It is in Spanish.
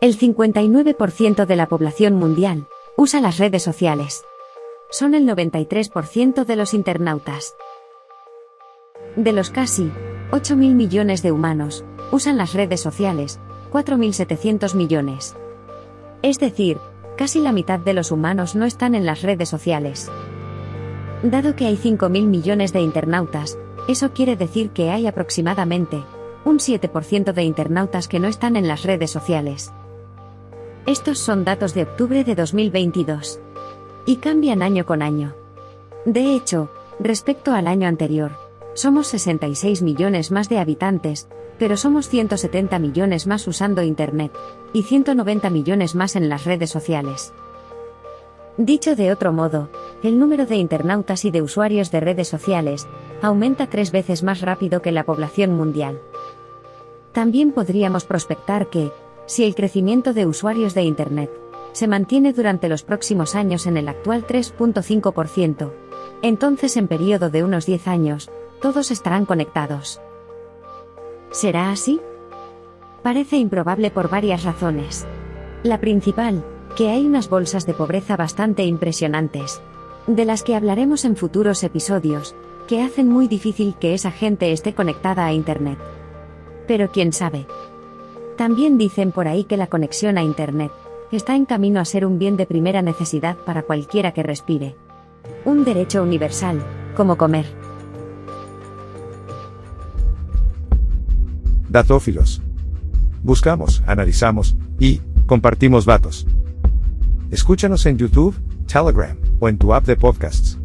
El 59% de la población mundial usa las redes sociales. Son el 93% de los internautas. De los casi 8.000 millones de humanos, usan las redes sociales, 4.700 millones. Es decir, casi la mitad de los humanos no están en las redes sociales. Dado que hay 5.000 millones de internautas, eso quiere decir que hay aproximadamente un 7% de internautas que no están en las redes sociales. Estos son datos de octubre de 2022. Y cambian año con año. De hecho, respecto al año anterior, somos 66 millones más de habitantes, pero somos 170 millones más usando Internet, y 190 millones más en las redes sociales. Dicho de otro modo, el número de internautas y de usuarios de redes sociales aumenta tres veces más rápido que la población mundial. También podríamos prospectar que, si el crecimiento de usuarios de Internet se mantiene durante los próximos años en el actual 3.5%, entonces en periodo de unos 10 años, todos estarán conectados. ¿Será así? Parece improbable por varias razones. La principal, que hay unas bolsas de pobreza bastante impresionantes, de las que hablaremos en futuros episodios, que hacen muy difícil que esa gente esté conectada a Internet. Pero quién sabe. También dicen por ahí que la conexión a Internet está en camino a ser un bien de primera necesidad para cualquiera que respire. Un derecho universal, como comer. Datófilos. Buscamos, analizamos y compartimos datos. Escúchanos en YouTube, Telegram o en tu app de podcasts.